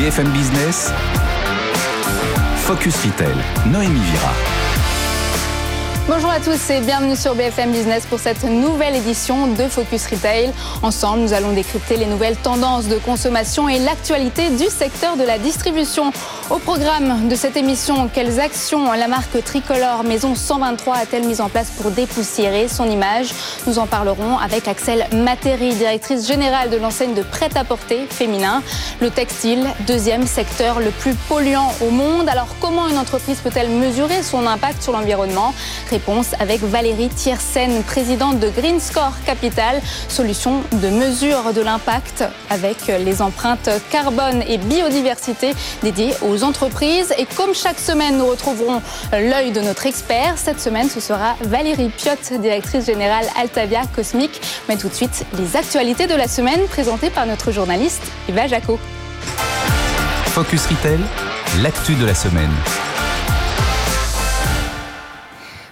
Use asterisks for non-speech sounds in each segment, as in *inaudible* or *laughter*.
BFM Business, Focus Retail, Noémie Vira. Bonjour à tous et bienvenue sur BFM Business pour cette nouvelle édition de Focus Retail. Ensemble, nous allons décrypter les nouvelles tendances de consommation et l'actualité du secteur de la distribution. Au programme de cette émission, quelles actions la marque tricolore Maison 123 a-t-elle mis en place pour dépoussiérer son image? Nous en parlerons avec Axel Matéry, directrice générale de l'enseigne de prêt-à-porter féminin. Le textile, deuxième secteur le plus polluant au monde. Alors comment une entreprise peut-elle mesurer son impact sur l'environnement? Réponse avec Valérie Thiersen, présidente de Green Score Capital, solution de mesure de l'impact avec les empreintes carbone et biodiversité dédiées aux entreprises. Et comme chaque semaine, nous retrouverons l'œil de notre expert. Cette semaine, ce sera Valérie Piotte, directrice générale Altavia Cosmic. Mais tout de suite, les actualités de la semaine présentées par notre journaliste Eva Jaco. Focus Retail, l'actu de la semaine.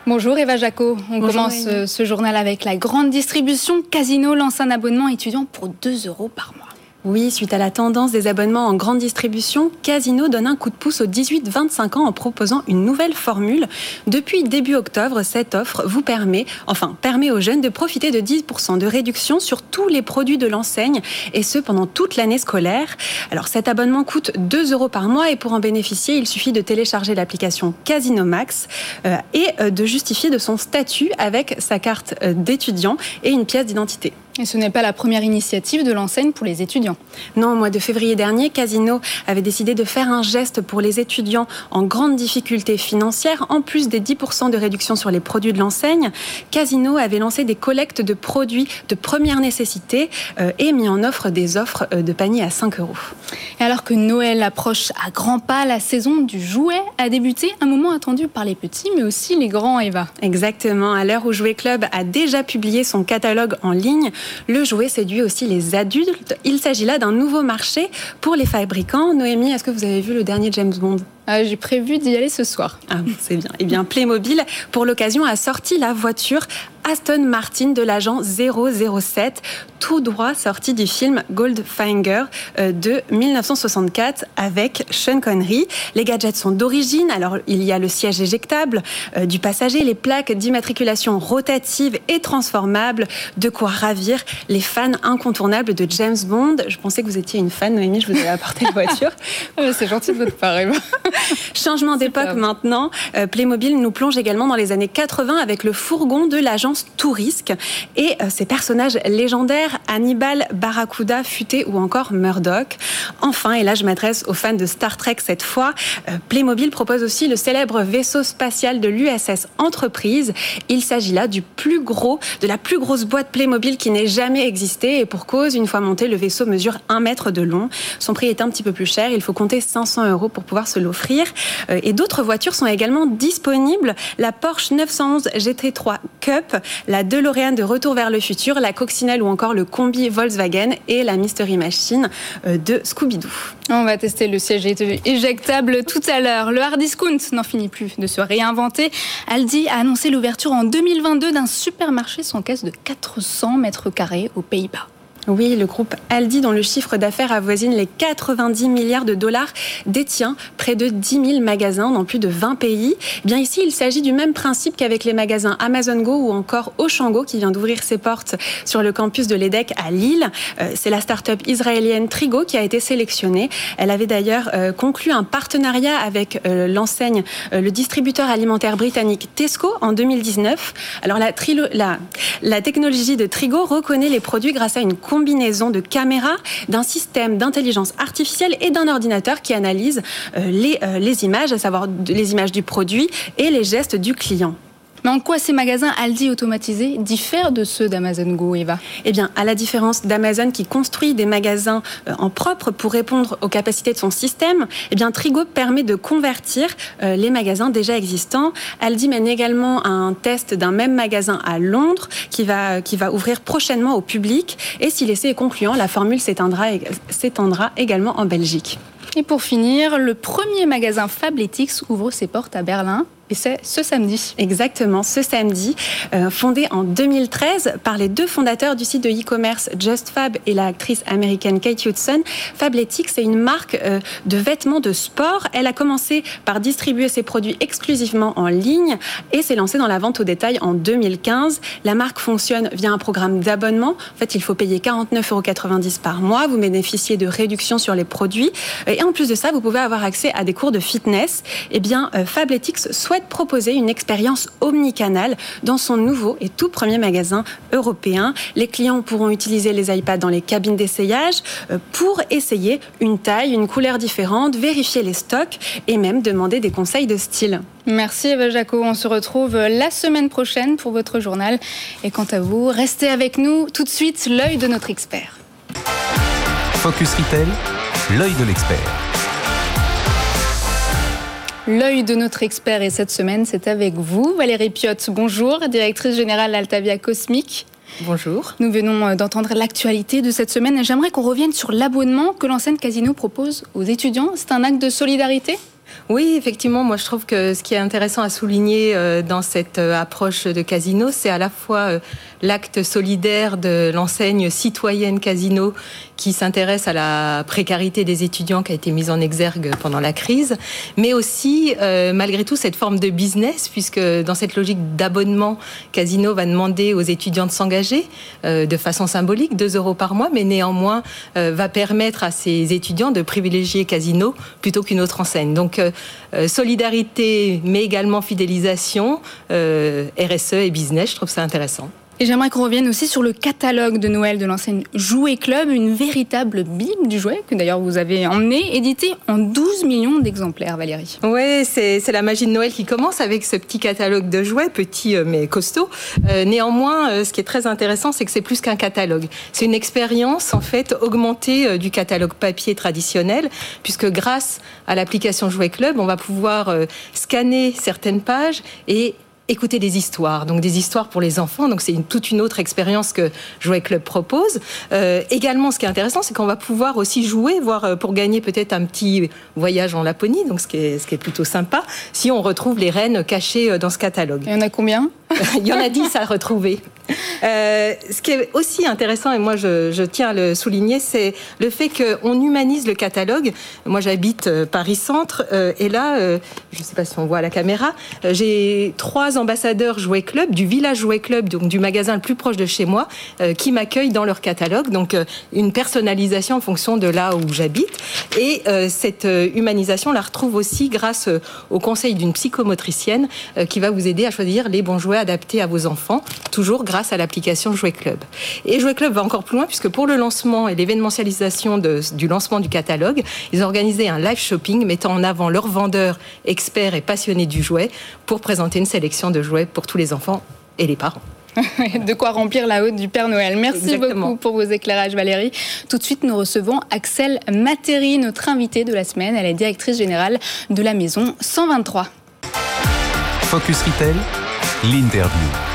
Bonjour Eva Jaco. On commence euh, ce journal avec la grande distribution. Casino lance un abonnement étudiant pour 2 euros par mois. Oui, suite à la tendance des abonnements en grande distribution, Casino donne un coup de pouce aux 18-25 ans en proposant une nouvelle formule. Depuis début octobre, cette offre vous permet, enfin, permet aux jeunes de profiter de 10% de réduction sur tous les produits de l'enseigne et ce pendant toute l'année scolaire. Alors cet abonnement coûte 2 euros par mois et pour en bénéficier, il suffit de télécharger l'application Casino Max euh, et euh, de justifier de son statut avec sa carte euh, d'étudiant et une pièce d'identité. Et ce n'est pas la première initiative de l'enseigne pour les étudiants. Non, au mois de février dernier, Casino avait décidé de faire un geste pour les étudiants en grande difficulté financière, en plus des 10% de réduction sur les produits de l'enseigne. Casino avait lancé des collectes de produits de première nécessité euh, et mis en offre des offres euh, de panier à 5 euros. Et alors que Noël approche à grands pas, la saison du jouet a débuté, un moment attendu par les petits, mais aussi les grands, Eva. Exactement. À l'heure où Jouet Club a déjà publié son catalogue en ligne, le jouet séduit aussi les adultes. Il s'agit là d'un nouveau marché pour les fabricants. Noémie, est-ce que vous avez vu le dernier James Bond? Ah, J'ai prévu d'y aller ce soir. Ah, c'est bien. Eh bien, Playmobil, pour l'occasion, a sorti la voiture Aston Martin de l'agent 007, tout droit sorti du film Goldfinger euh, de 1964 avec Sean Connery. Les gadgets sont d'origine, alors il y a le siège éjectable euh, du passager, les plaques d'immatriculation rotatives et transformables, de quoi ravir les fans incontournables de James Bond. Je pensais que vous étiez une fan, Noémie, je vous ai apporté la voiture. *laughs* C'est gentil de votre part, *laughs* *laughs* Changement d'époque maintenant, euh, Playmobil nous plonge également dans les années 80 avec le fourgon de l'agence Tourisque et euh, ses personnages légendaires Hannibal, Barracuda, Futé ou encore Murdoch. Enfin, et là je m'adresse aux fans de Star Trek cette fois, euh, Playmobil propose aussi le célèbre vaisseau spatial de l'USS Entreprise. Il s'agit là du plus gros, de la plus grosse boîte Playmobil qui n'ait jamais existé et pour cause, une fois monté, le vaisseau mesure un mètre de long. Son prix est un petit peu plus cher, il faut compter 500 euros pour pouvoir se l'offrir. Euh, et d'autres voitures sont également disponibles. La Porsche 911 GT3 Cup, la DeLorean de Retour vers le futur, la Coccinelle ou encore le combi Volkswagen et la Mystery Machine euh, de Scooby-Doo. On va tester le siège éjectable tout à l'heure. Le hard discount n'en finit plus de se réinventer. Aldi a annoncé l'ouverture en 2022 d'un supermarché sans caisse de 400 mètres carrés aux Pays-Bas. Oui, le groupe Aldi, dont le chiffre d'affaires avoisine les 90 milliards de dollars, détient près de 10 000 magasins dans plus de 20 pays. Eh bien ici, il s'agit du même principe qu'avec les magasins Amazon Go ou encore Auchan qui vient d'ouvrir ses portes sur le campus de l'EDEC à Lille. Euh, c'est la start-up israélienne Trigo qui a été sélectionnée. Elle avait d'ailleurs euh, conclu un partenariat avec euh, l'enseigne, le distributeur alimentaire britannique Tesco en 2019. Alors la, la technologie de Trigo reconnaît les produits grâce à une combinaison de caméras, d'un système d'intelligence artificielle et d'un ordinateur qui analyse euh, les, euh, les images, à savoir les images du produit et les gestes du client. Mais en quoi ces magasins Aldi automatisés diffèrent de ceux d'Amazon Go, Eva Eh bien, à la différence d'Amazon qui construit des magasins euh, en propre pour répondre aux capacités de son système, eh bien, Trigo permet de convertir euh, les magasins déjà existants. Aldi mène également un test d'un même magasin à Londres qui va, qui va ouvrir prochainement au public. Et si l'essai est concluant, la formule s'étendra également en Belgique. Et pour finir, le premier magasin Fabletics ouvre ses portes à Berlin et c'est ce samedi. Exactement, ce samedi, euh, fondé en 2013 par les deux fondateurs du site de e-commerce JustFab et l'actrice américaine Kate Hudson. Fabletics, c'est une marque euh, de vêtements de sport. Elle a commencé par distribuer ses produits exclusivement en ligne et s'est lancée dans la vente au détail en 2015. La marque fonctionne via un programme d'abonnement. En fait, il faut payer 49,90 euros par mois. Vous bénéficiez de réductions sur les produits. Et en plus de ça, vous pouvez avoir accès à des cours de fitness. Eh bien, euh, Fabletics souhaite proposer une expérience omnicanale dans son nouveau et tout premier magasin européen. Les clients pourront utiliser les iPads dans les cabines d'essayage euh, pour essayer une taille, une couleur différente, vérifier les stocks et même demander des conseils de style. Merci Eva Jaco. On se retrouve la semaine prochaine pour votre journal. Et quant à vous, restez avec nous. Tout de suite, l'œil de notre expert. Focus Retail, l'œil de l'expert. L'œil de notre expert et cette semaine, c'est avec vous, Valérie Piotte. Bonjour, directrice générale d'Altavia Cosmique. Bonjour. Nous venons euh, d'entendre l'actualité de cette semaine. J'aimerais qu'on revienne sur l'abonnement que l'enseigne Casino propose aux étudiants. C'est un acte de solidarité? Oui, effectivement, moi je trouve que ce qui est intéressant à souligner euh, dans cette euh, approche de Casino, c'est à la fois l'acte solidaire de l'enseigne citoyenne Casino qui s'intéresse à la précarité des étudiants qui a été mise en exergue pendant la crise, mais aussi euh, malgré tout cette forme de business puisque dans cette logique d'abonnement, Casino va demander aux étudiants de s'engager euh, de façon symbolique, 2 euros par mois, mais néanmoins euh, va permettre à ces étudiants de privilégier Casino plutôt qu'une autre enseigne. Donc solidarité, mais également fidélisation, RSE et business, je trouve ça intéressant. Et j'aimerais qu'on revienne aussi sur le catalogue de Noël de l'enseigne Jouet Club, une véritable bible du jouet que d'ailleurs vous avez emmené, édité en 12 millions d'exemplaires, Valérie. Oui, c'est la magie de Noël qui commence avec ce petit catalogue de jouets, petit euh, mais costaud. Euh, néanmoins, euh, ce qui est très intéressant, c'est que c'est plus qu'un catalogue. C'est une expérience en fait augmentée du catalogue papier traditionnel, puisque grâce à l'application Jouet Club, on va pouvoir scanner certaines pages et écouter des histoires, donc des histoires pour les enfants. Donc c'est une, toute une autre expérience que Jouet Club propose. Euh, également, ce qui est intéressant, c'est qu'on va pouvoir aussi jouer, voire euh, pour gagner peut-être un petit voyage en Laponie, donc ce qui est, ce qui est plutôt sympa, si on retrouve les rennes cachées euh, dans ce catalogue. Il y en a combien? *laughs* Il y en a 10 à *laughs* retrouver. Euh, ce qui est aussi intéressant, et moi je, tiens à le souligner, c'est le fait qu'on humanise le catalogue. Moi j'habite euh, Paris-Centre, euh, et là, je ne sais pas si on voit à la caméra, j'ai trois ambassadeurs Jouet Club, du village Jouet Club, donc du magasin le plus proche de chez moi, qui m'accueillent dans leur catalogue. Donc une personnalisation en fonction de là où j'habite. Et cette humanisation, on la retrouve aussi grâce au conseil d'une psychomotricienne qui va vous aider à choisir les bons jouets adaptés à vos enfants, toujours grâce grâce à l'application Jouet Club. Et Jouet Club va encore plus loin puisque pour le lancement et l'événementialisation du lancement du catalogue, ils ont organisé un live shopping mettant en avant leurs vendeurs experts et passionnés du jouet pour présenter une sélection de jouets pour tous les enfants et les parents. *laughs* de quoi remplir la haute du Père Noël. Merci beaucoup pour vos éclairages, Valérie. Tout de suite, nous recevons Axel Matéry, notre invitée de la semaine. Elle est directrice générale de la maison 123. Focus Retail, l'interview.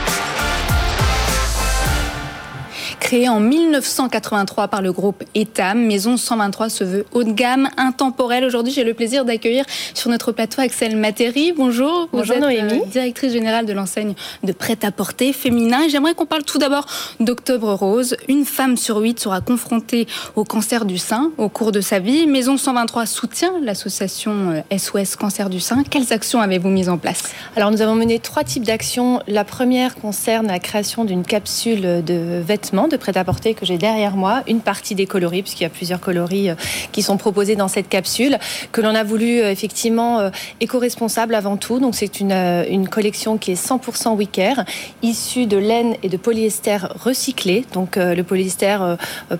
Créée en 1983 par le groupe Etam, Maison 123 se veut haut de gamme, intemporelle. Aujourd'hui, j'ai le plaisir d'accueillir sur notre plateau Axel Matéry. Bonjour, vous Bonjour, êtes euh, directrice générale de l'enseigne de prêt-à-porter féminin. J'aimerais qu'on parle tout d'abord d'Octobre Rose. Une femme sur huit sera confrontée au cancer du sein au cours de sa vie. Maison 123 soutient l'association SOS euh, Cancer du sein. Quelles actions avez-vous mises en place? Alors, nous avons mené trois types d'actions. La première concerne la création d'une capsule de vêtements de prêt-à-porter que j'ai derrière moi, une partie des coloris, puisqu'il y a plusieurs coloris euh, qui sont proposés dans cette capsule, que l'on a voulu euh, effectivement euh, éco-responsable avant tout. Donc c'est une, une collection qui est 100% Wicker, issue de laine et de polyester recyclé. Donc le polyester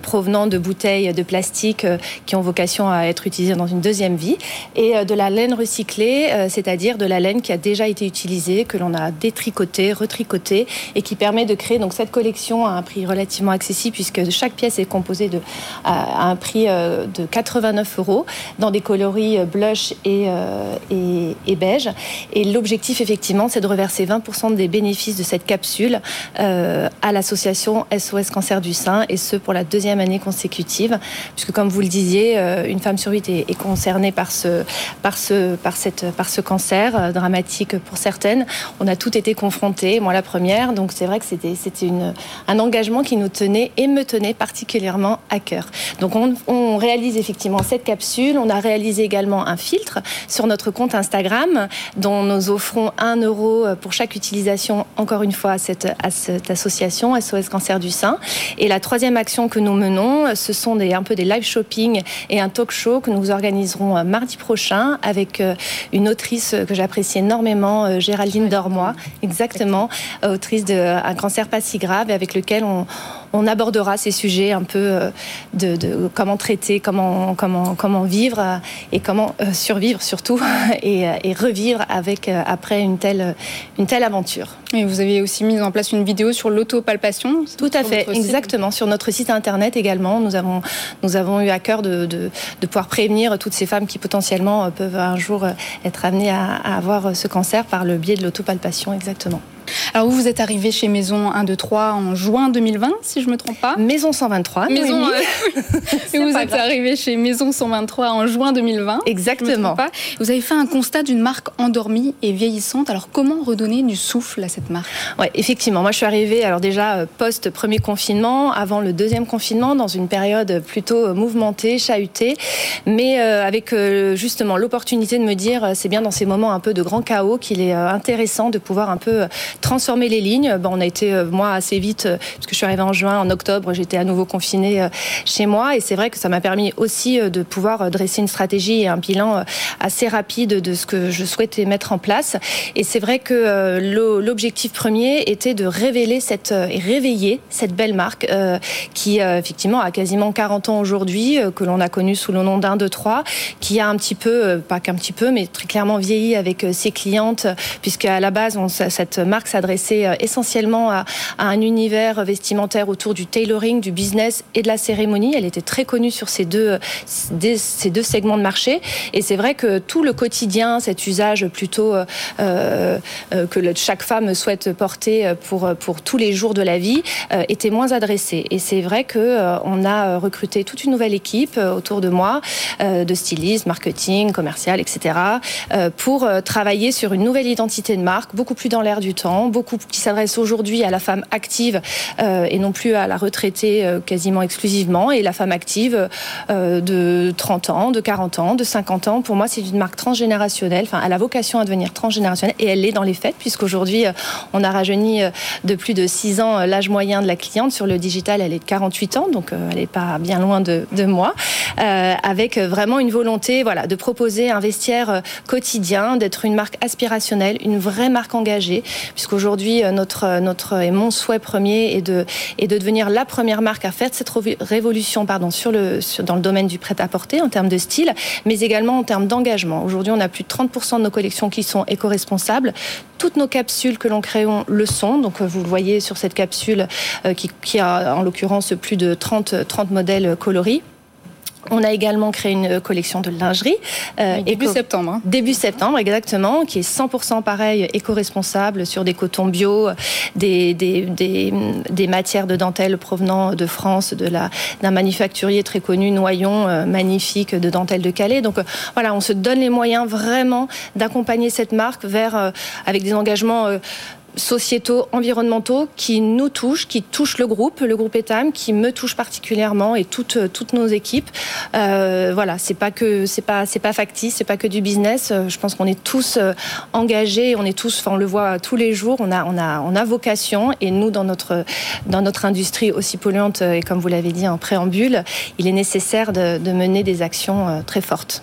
provenant de bouteilles de plastique qui ont vocation à être utilisées dans une deuxième vie, et de la laine recyclée, c'est-à-dire de la laine qui a déjà été utilisée, que l'on a détricotée, retricotée, et qui permet de créer donc cette collection à un prix relativement accessible puisque chaque pièce est composée de, à, un prix de 89 euros dans des coloris blush et, et, et beige. Et l'objectif, effectivement, c'est de reverser 20% des bénéfices de cette capsule à l'association SOS Cancer du Sein, et ce pour la deuxième année consécutive, puisque comme vous le disiez, une femme sur huit est, concernée par ce, par ce, par cette, par ce cancer dramatique pour certaines. On a toutes été confrontées, moi la première, donc c'est vrai que c'était un engagement qui nous tenait et me tenait particulièrement à cœur. Donc on, on réalise effectivement cette capsule, on a réalisé également un filtre sur notre compte Instagram dont nous offrons un euro pour chaque utilisation, encore une fois, à cette, à cette association SOS Cancer du Sein. Et la troisième action que nous menons, ce sont des, un peu des live shopping et un talk show que nous organiserons euh, mardi prochain avec euh, une autrice que j'apprécie énormément, euh, Géraldine Dormois, exactement, autrice de Un cancer pas si grave, et avec lequel on, on abordera ces sujets un peu de, de comment traiter, comment, comment, comment vivre et comment survivre surtout *laughs* et, et revivre avec après une telle, une telle aventure. Et vous avez aussi mis en place une vidéo sur l'autopalpation Tout à fait, exactement. Sur notre site internet également, nous avons, nous avons eu à cœur de, de, de pouvoir prévenir toutes ces femmes qui potentiellement peuvent un jour être amenées à, à avoir ce cancer par le biais de l'autopalpation, exactement. Alors vous, vous êtes arrivé chez Maison 1, 2, 3 en juin 2020, si je ne me trompe pas. Maison 123. Maison, euh... *laughs* et vous êtes grave. arrivé chez Maison 123 en juin 2020. Exactement. Pas. Vous avez fait un constat d'une marque endormie et vieillissante. Alors comment redonner du souffle à cette marque? Ouais, effectivement. Moi, je suis arrivée alors déjà euh, post premier confinement, avant le deuxième confinement, dans une période plutôt euh, mouvementée, chahutée, mais euh, avec justement l'opportunité de me dire, c'est bien dans ces moments un peu de grand chaos qu'il est intéressant de pouvoir un peu transformer les lignes. Bon, on a été, moi, assez vite, parce que je suis arrivée en juin, en octobre, j'étais à nouveau confinée chez moi. Et c'est vrai que ça m'a permis aussi de pouvoir dresser une stratégie et un bilan assez rapide de ce que je souhaitais mettre en place. Et c'est vrai que l'objectif premier était de révéler cette, et réveiller cette belle marque euh, qui, euh, effectivement, a quasiment 40 ans aujourd'hui, euh, que l'on a connue sous le nom d'un, deux, trois, qui a un petit peu, pas qu'un petit peu, mais très clairement vieilli avec ses clientes, puisqu'à la base, cette marque s'adressait essentiellement à, un univers vestimentaire autour du tailoring, du business et de la cérémonie. Elle était très connue sur ces deux, segments de marché. Et c'est vrai que tout le quotidien, cet usage plutôt euh, euh, que chaque femme souhaite porter pour, tous les jours de la vie, euh, était moins adressé. Et c'est vrai que euh, on a recruté toute une nouvelle équipe autour de moi, de stylistes, marketing, commercial, etc., pour travailler sur une nouvelle identité de marque, beaucoup plus dans l'air du temps, beaucoup qui s'adresse aujourd'hui à la femme active et non plus à la retraitée quasiment exclusivement. Et la femme active de 30 ans, de 40 ans, de 50 ans, pour moi, c'est une marque transgénérationnelle. Enfin, elle a vocation à devenir transgénérationnelle et elle l'est dans les faits, puisqu'aujourd'hui, on a rajeuni de plus de 6 ans l'âge moyen de la cliente. Sur le digital, elle est de 48 ans, donc elle n'est pas bien loin de, moi, euh, avec vraiment une volonté voilà, de proposer un vestiaire quotidien, d'être une marque aspirationnelle, une vraie marque engagée, puisqu'aujourd'hui, notre, notre et mon souhait premier est de, devenir la première marque à faire cette révolution pardon, dans le domaine du prêt-à-porter en termes de style, mais également en termes d'engagement. Aujourd'hui, on a plus de 30% de nos collections qui sont éco-responsables. Toutes nos capsules que l'on crée le sont. Donc, vous le voyez sur cette capsule euh, qui, a en l'occurrence plus de 30, 30 modèles coloris. On a également créé une collection de lingerie. Euh, début éco... septembre. Hein. Début septembre, exactement, qui est 100% pareil, éco-responsable sur des cotons bio, des, des, des, des, matières de dentelle provenant de France, de la, d'un manufacturier très connu, Noyon, euh, magnifique, de dentelle de Calais. Donc euh, voilà, on se donne les moyens vraiment d'accompagner cette marque vers, euh, avec des engagements sociétaux, environnementaux qui nous touchent, qui touchent le groupe, le groupe Etam, qui me touche particulièrement et toutes, toutes nos équipes. Euh, voilà, c'est pas que c'est pas c'est pas factice, c'est pas que du business. Je pense qu'on est tous engagés, on est tous, enfin on le voit tous les jours, on a on a on a vocation et nous dans notre dans notre industrie aussi polluante et comme vous l'avez dit en préambule, il est nécessaire de, de mener des actions très fortes.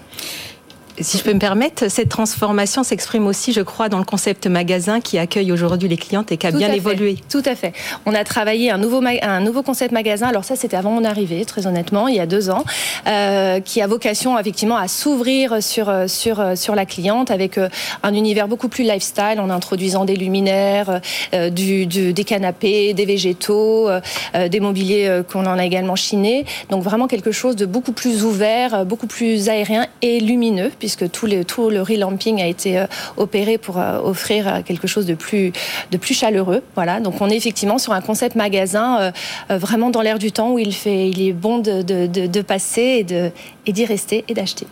Si je peux me permettre, cette transformation s'exprime aussi, je crois, dans le concept magasin qui accueille aujourd'hui les clientes et qui a bien évolué. Tout à fait. On a travaillé un nouveau, un nouveau concept magasin. Alors ça, c'était avant mon arrivée, très honnêtement, il y a deux ans, euh, qui a vocation effectivement à s'ouvrir sur, sur, sur la cliente avec euh, un univers beaucoup plus lifestyle en introduisant des luminaires, euh, du, des canapés, des végétaux, des mobiliers qu'on en a également chiné. Donc vraiment quelque chose de beaucoup plus ouvert, beaucoup plus aérien et lumineux puisque tout, les, tout le relamping a été euh, opéré pour euh, offrir euh, quelque chose de plus, de plus chaleureux. Voilà, donc on est effectivement sur un concept magasin vraiment dans l'air du temps où il, fait, il est bon de, de, de, passer et de et d'y rester et d'acheter.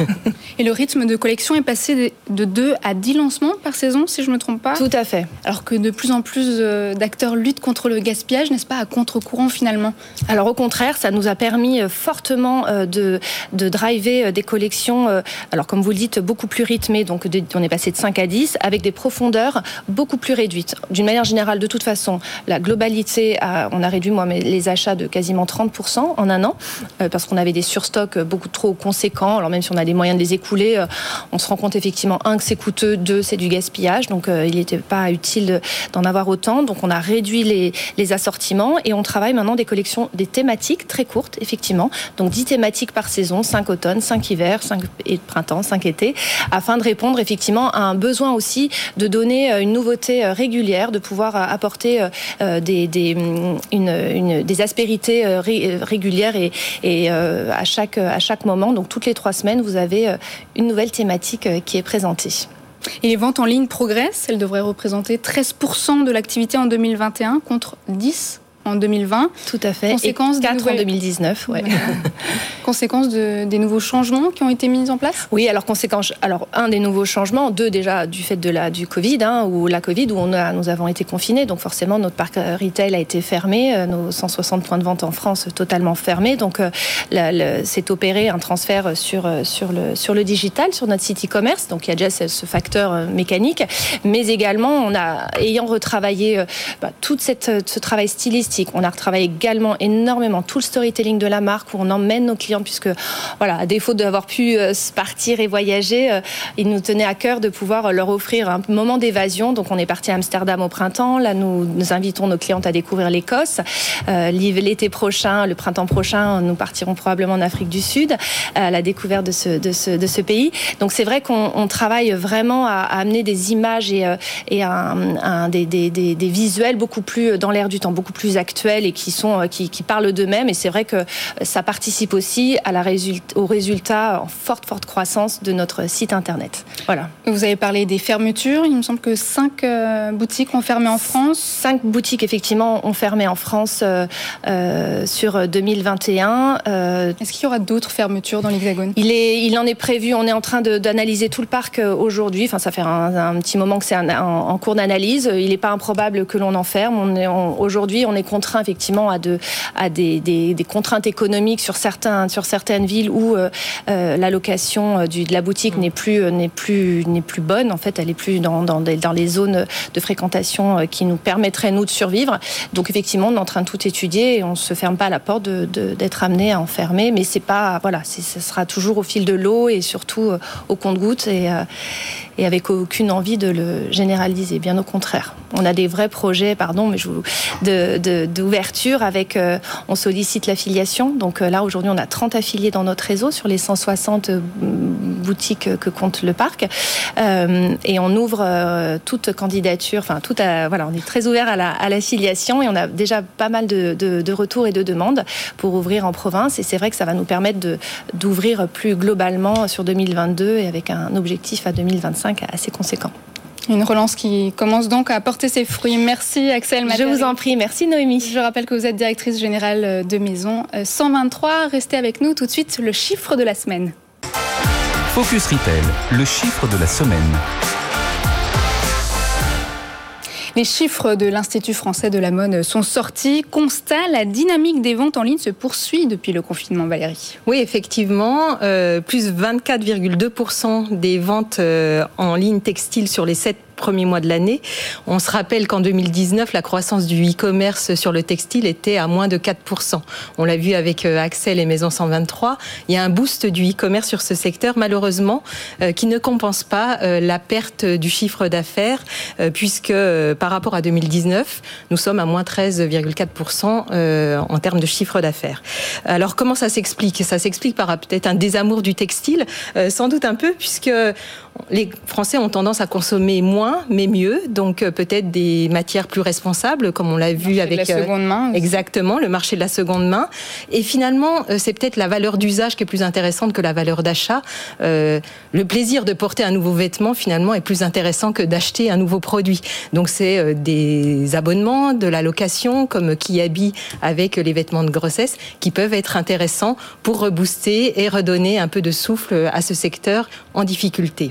*laughs* et le rythme de collection est passé de 2 à 10 lancements par saison, si je ne me trompe pas? Tout à fait. Alors que de plus en plus d'acteurs luttent contre le gaspillage, n'est-ce pas, à contre-courant finalement? Alors au contraire, ça nous a permis fortement de, de driver des collections alors comme vous le dites, beaucoup plus rythmé, donc on est passé de 5 à 10, avec des profondeurs beaucoup plus réduites. D'une manière générale, de toute façon, la globalité, on a réduit moi, les achats de quasiment 30% en un an, euh, parce qu'on avait des surstocks beaucoup trop conséquents. Alors même si on a des moyens de les écouler, euh, on se rend compte effectivement, un, que c'est coûteux, deux, c'est du gaspillage, donc euh, il n'était pas utile d'en avoir autant. Donc on a réduit les, les assortiments et on travaille maintenant des collections, des thématiques très courtes, effectivement. Donc 10 thématiques par saison, 5 automnes, 5 hivers, 5 et printemps, 5 étés, afin de répondre effectivement à un besoin aussi de donner euh, une nouveauté euh, régulière, de pouvoir euh, apporter des, des, mm, aspérités régulières et, et à, chaque, à chaque moment. Donc toutes les trois semaines, vous avez une nouvelle thématique qui est présentée. Et les ventes en ligne progressent. Elles devraient représenter 13% de l'activité en 2021 contre 10 en 2020. Tout à fait. Conséquence et 4 en 2019, ouais. *laughs* conséquence de, des nouveaux changements qui ont été mis en place? Oui, alors conséquence, alors un des nouveaux changements, deux déjà du fait de la du Covid, hein, ou la Covid où on a, nous avons été confinés, donc forcément notre parc euh, retail a été fermé, euh, nos 160 points de vente en France totalement fermés, donc euh, c'est opéré un transfert sur sur le sur le digital, sur notre site e-commerce, donc il y a déjà ce, facteur mécanique, mais également on a ayant retravaillé bah, tout cette, ce travail on a retravaillé également énormément tout le storytelling de la marque où on emmène nos clients puisque, voilà, à défaut d'avoir pu euh, partir et voyager, euh, il nous tenait à cœur de pouvoir leur offrir un moment d'évasion. Donc on est parti à Amsterdam au printemps. Là, nous, invitons nos clientes à découvrir l'Écosse. Euh, l'été prochain, le printemps prochain, nous partirons probablement en Afrique du Sud à la découverte de ce, pays. Donc c'est vrai qu'on travaille vraiment à, amener des images et, des, des, visuels beaucoup plus dans l'air du temps, beaucoup plus actuels et qui, sont, euh, qui, qui parlent d'eux-mêmes. Et c'est vrai que ça participe aussi à la résultat, au résultat en forte, forte croissance de notre site Internet. Voilà. Vous avez parlé des fermetures. Il me semble que cinq euh, boutiques ont fermé en France. Cinq boutiques, effectivement, ont fermé en France euh, sur 2021. Est-ce qu'il y aura d'autres fermetures dans l'Hexagone? Il, est, il en est prévu. On est en train d'analyser tout le parc aujourd'hui. Enfin, ça fait un, petit moment que c'est en, cours d'analyse. Il n'est pas improbable que l'on enferme. On aujourd'hui, on est contraint effectivement à, de, à des, des, contraintes économiques sur, certains, sur certaines villes où euh, euh la location euh, de la boutique n'est plus, euh, plus, plus bonne. En fait, elle est plus dans, dans, dans les zones de fréquentation qui nous permettraient, nous, de survivre. Donc, effectivement, on est en train de tout étudier et on ne se ferme pas la porte de, d'être amené à enfermer. Mais c'est pas, voilà, ce sera toujours au fil de l'eau et surtout au compte-goutte et, et avec aucune envie de le généraliser. Bien au contraire. On a des vrais projets, pardon, mais je vous, avec, euh, on sollicite l'affiliation. Donc euh, là, aujourd'hui, on a 30 affiliés dans notre réseau sur les 160 euh, boutiques que compte le parc. et on ouvre toute candidature, enfin, tout à, voilà, on est très ouvert à l'affiliation la, et on a déjà pas mal de, de, retours et de demandes pour ouvrir en province. Et c'est vrai que ça va nous permettre d'ouvrir plus globalement sur 2022 et avec un objectif à 2025 assez conséquent. Une relance qui commence donc à porter ses fruits. Merci Axel Je vous en prie, merci Noémie. Je rappelle que vous êtes directrice générale de Maison 123. Restez avec nous tout de suite, le chiffre de la semaine. Focus Retail, le chiffre de la semaine. Les chiffres de l'Institut français de la mode sont sortis. Constat, la dynamique des ventes en ligne se poursuit depuis le confinement, Valérie. Oui, effectivement, euh, plus 24,2% des ventes euh, en ligne textile sur les 7 premiers mois de l'année. On se rappelle qu'en 2019, la croissance du e-commerce sur le textile était à moins de 4%. On l'a vu avec Axel et Maison 123. Il y a un boost du e-commerce sur ce secteur, malheureusement, qui ne compense pas la perte du chiffre d'affaires, puisque par rapport à 2019, nous sommes à moins 13,4% en termes de chiffre d'affaires. Alors comment ça s'explique? Ça s'explique par peut-être un désamour du textile, sans doute un peu, puisque les Français ont tendance à consommer moins, mais mieux. Donc euh, peut-être des matières plus responsables, comme on l'a vu avec la euh, seconde main. Exactement, le marché de la seconde main. Et finalement, euh, c'est peut-être la valeur d'usage qui est plus intéressante que la valeur d'achat. le plaisir de porter un nouveau vêtement, finalement, est plus intéressant que d'acheter un nouveau produit. Donc c'est des abonnements, de la location, comme Kiabi avec les vêtements de grossesse, qui peuvent être intéressants pour rebooster et redonner un peu de souffle à ce secteur en difficulté.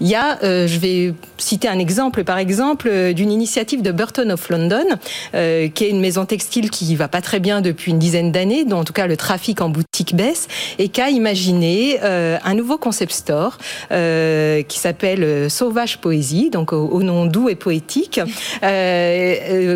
Il y a, euh, je vais citer un exemple, par exemple, euh, d'une initiative de Burton of London, euh, qui est une maison textile qui va pas très bien depuis une dizaine d'années, dont en tout cas le trafic en boutique baisse, et qui a imaginé un nouveau concept store qui s'appelle Sauvage Poésie, donc au, nom doux et poétique.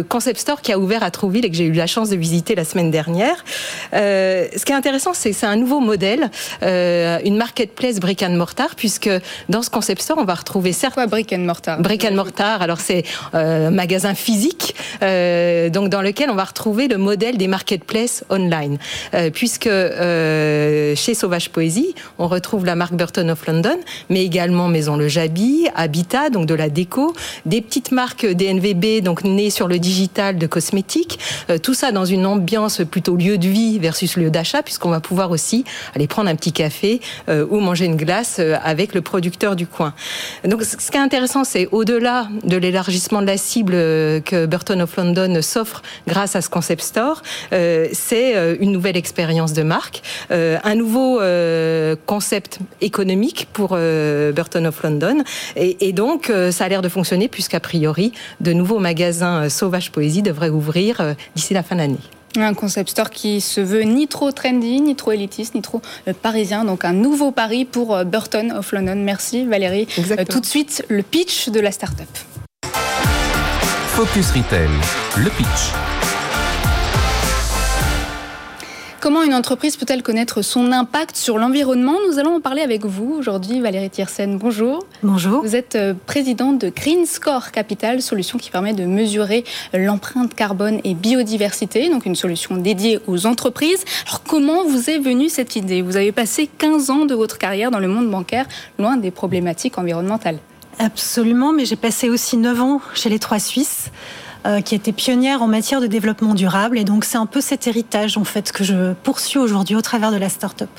concept store qui a ouvert à Trouville et que j'ai eu la chance de visiter la semaine dernière. ce qui est intéressant, c'est c'est un nouveau modèle, une marketplace brick and mortar, puisque dans ce concept store, on va retrouver certes. Quoi, brick and mortar? Brick and mortar, alors c'est euh, un magasin physique, euh, donc dans lequel on va retrouver le modèle des marketplaces online. Euh, puisque chez Sauvage Poésie, on retrouve la marque Burton of London, mais également Maison Le Jabi, Habitat, donc de la déco, des petites marques DNVB, donc nées sur le digital de cosmétiques, tout ça dans une ambiance plutôt lieu de vie versus lieu d'achat, puisqu'on va pouvoir aussi aller prendre un petit café ou manger une glace avec le producteur du coin. Donc, ce qui est intéressant, c'est au-delà de l'élargissement de la cible euh, que Burton of London s'offre grâce à ce concept store, euh, c'est euh, une nouvelle expérience de marque, un nouveau concept économique pour Burton of London, et, et donc ça a l'air de fonctionner puisqu'a priori, de nouveaux magasins Sauvage Poésie devraient ouvrir d'ici la fin de l'année. Un concept store qui se veut ni trop trendy, ni trop élitiste, ni trop euh, parisien. Donc un nouveau pari pour euh, Burton of London. Merci Valérie. Euh, tout de suite, le pitch de la start-up. Focus Retail, le pitch. Comment une entreprise peut-elle connaître son impact sur l'environnement? Nous allons en parler avec vous aujourd'hui, Valérie Thiersen. Bonjour. Bonjour. Vous êtes euh, présidente de Green Score Capital, solution qui permet de mesurer l'empreinte carbone et biodiversité, donc une solution dédiée aux entreprises. Alors comment vous est venue cette idée? Vous avez passé 15 ans de votre carrière dans le monde bancaire, loin des problématiques environnementales. Absolument, mais j'ai passé aussi 9 ans chez les Trois Suisses. Euh, qui était pionnière en matière de développement durable. Et donc c'est un peu cet héritage en fait que je poursuis aujourd'hui au travers de la start-up.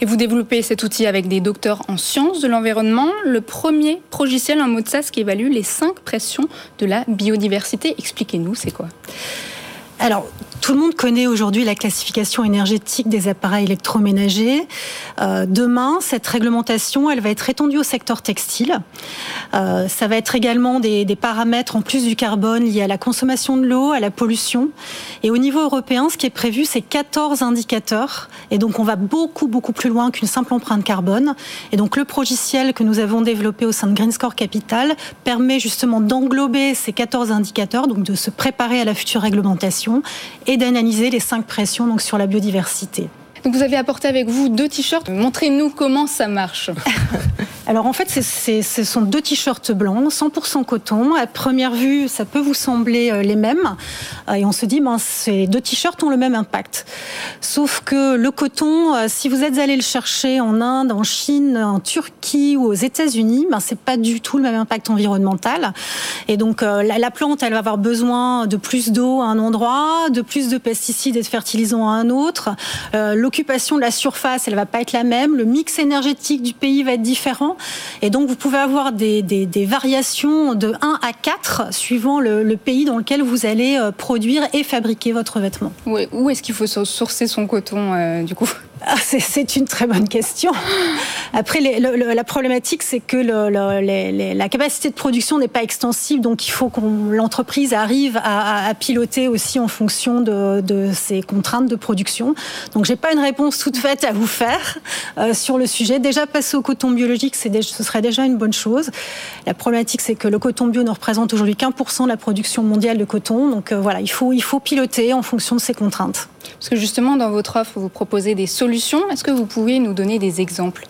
Et vous développez cet outil avec des docteurs en sciences de l'environnement, le premier progiciel en mode SAS qui évalue les cinq pressions de la biodiversité. Expliquez-nous, c'est quoi? Alors, tout le monde connaît aujourd'hui la classification énergétique des appareils électroménagers. Euh, demain, cette réglementation, elle va être étendue au secteur textile. Euh, ça va être également des, paramètres en plus du carbone liés à la consommation de l'eau, à la pollution. Et au niveau européen, ce qui est prévu, c'est 14 indicateurs. Et donc, on va beaucoup, beaucoup plus loin qu'une simple empreinte carbone. Et donc, le progiciel que nous avons développé au sein de Green Score Capital permet justement d'englober ces 14 indicateurs, donc de se préparer à la future réglementation d'analyser les cinq pressions donc, sur la biodiversité. Donc vous avez apporté avec vous deux t-shirts. Montrez-nous comment ça marche. *laughs* Alors en fait, ce sont deux t-shirts blancs, 100% coton. À première vue, ça peut vous sembler euh, les mêmes. Euh, et on se dit, ben, ces deux t-shirts ont le même impact. Sauf que le coton, euh, si vous êtes allé le chercher en Inde, en Chine, en Turquie ou aux États-Unis, ben, c'est pas du tout le même impact environnemental. Et donc la, plante, elle va avoir besoin de plus d'eau à un endroit, de plus de pesticides et de fertilisants à un autre. L'occupation de la surface, elle va pas être la même. Le mix énergétique du pays va être différent. Et donc, vous pouvez avoir des, variations de 1 à 4 suivant le, pays dans lequel vous allez euh, produire et fabriquer votre vêtement. où est-ce qu'il faut sourcer son coton, euh, du coup? Ah, c'est une très bonne question. Après, la problématique, c'est que la capacité de production n'est pas extensible, donc il faut que l'entreprise arrive à, piloter aussi en fonction de, ses contraintes de production. Donc, j'ai pas une réponse toute faite à vous faire euh, sur le sujet. Déjà, passer au coton biologique, ce serait déjà une bonne chose. La problématique, c'est que le coton bio ne représente aujourd'hui qu'un pour cent de la production mondiale de coton. Donc, euh, voilà, il faut, il faut piloter en fonction de ses contraintes. Parce que justement, dans votre offre, vous proposez des solutions. Est-ce que vous pouvez nous donner des exemples?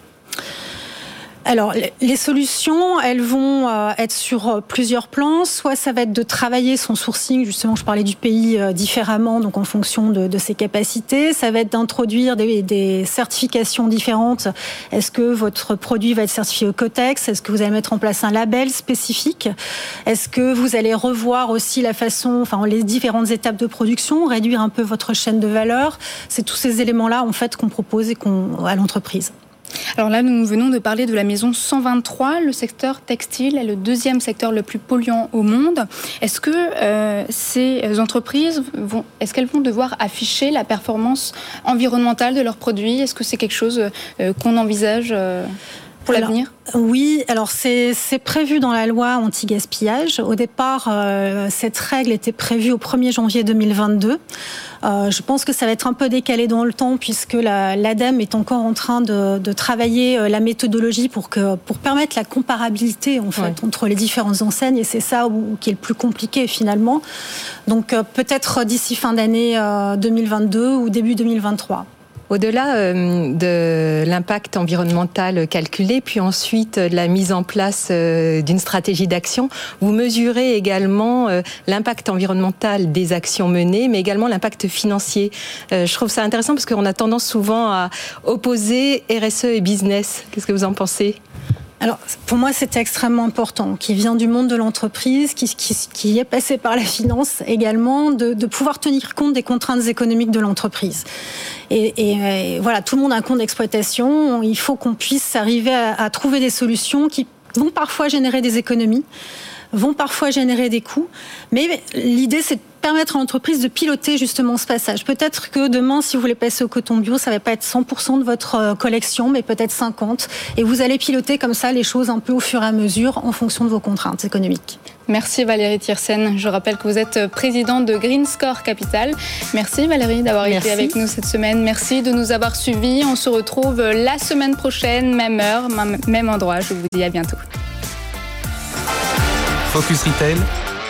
Alors, les solutions, elles vont euh, être sur euh, plusieurs plans. Soit ça va être de travailler son sourcing, justement, je parlais du pays euh, différemment, donc en fonction de, ses capacités. Ça va être d'introduire des, certifications différentes. Est-ce que votre produit va être certifié au Cotex? Est-ce que vous allez mettre en place un label spécifique? Est-ce que vous allez revoir aussi la façon, enfin, les différentes étapes de production, réduire un peu votre chaîne de valeur? C'est tous ces éléments-là, en fait, qu'on propose à l'entreprise. Alors là, nous venons de parler de la maison 123. Le secteur textile est le deuxième secteur le plus polluant au monde. Est-ce que euh, ces entreprises vont, devoir afficher la performance environnementale de leurs produits? Est-ce que c'est quelque chose euh, qu'on envisage euh, pour l'avenir Oui, alors c'est prévu dans la loi anti-gaspillage. Au départ, cette règle était prévue au 1er janvier 2022. Euh, je pense que ça va être un peu décalé dans le temps puisque l'ADEME est encore en train de, travailler euh, la méthodologie pour, que, pour permettre la comparabilité en fait, entre les différentes enseignes et c'est ça qui est le plus compliqué finalement. Donc euh, peut-être d'ici fin d'année 2022 ou début 2023. Au-delà euh, de l'impact environnemental calculé, puis ensuite de la mise en place euh, d'une stratégie d'action, vous mesurez également euh, l'impact environnemental des actions menées, mais également l'impact financier. Je trouve ça intéressant parce qu'on a tendance souvent à opposer RSE et business. Qu'est-ce que vous en pensez? Alors, pour moi, c'est extrêmement important, qui vient du monde de l'entreprise, qui, est passé par la finance également, de, pouvoir tenir compte des contraintes économiques de l'entreprise. Et, voilà, tout le monde a un compte d'exploitation. Il faut qu'on puisse arriver à trouver des solutions qui vont parfois générer des économies, vont parfois générer des coûts. Mais l'idée, c'est de permettre à l'entreprise de piloter justement ce passage. Peut-être que demain, si vous voulez passer au coton bio, ça va pas être 100% de votre euh, collection, mais peut-être 50. Et vous allez piloter comme ça les choses un peu au fur et à mesure en fonction de vos contraintes économiques. Merci Valérie Thiersen. Je rappelle que vous êtes présidente de Green Score Capital. Merci Valérie d'avoir été avec nous cette semaine. Merci de nous avoir suivis. On se retrouve la semaine prochaine, même heure, même endroit. Je vous dis à bientôt. Focus Retail,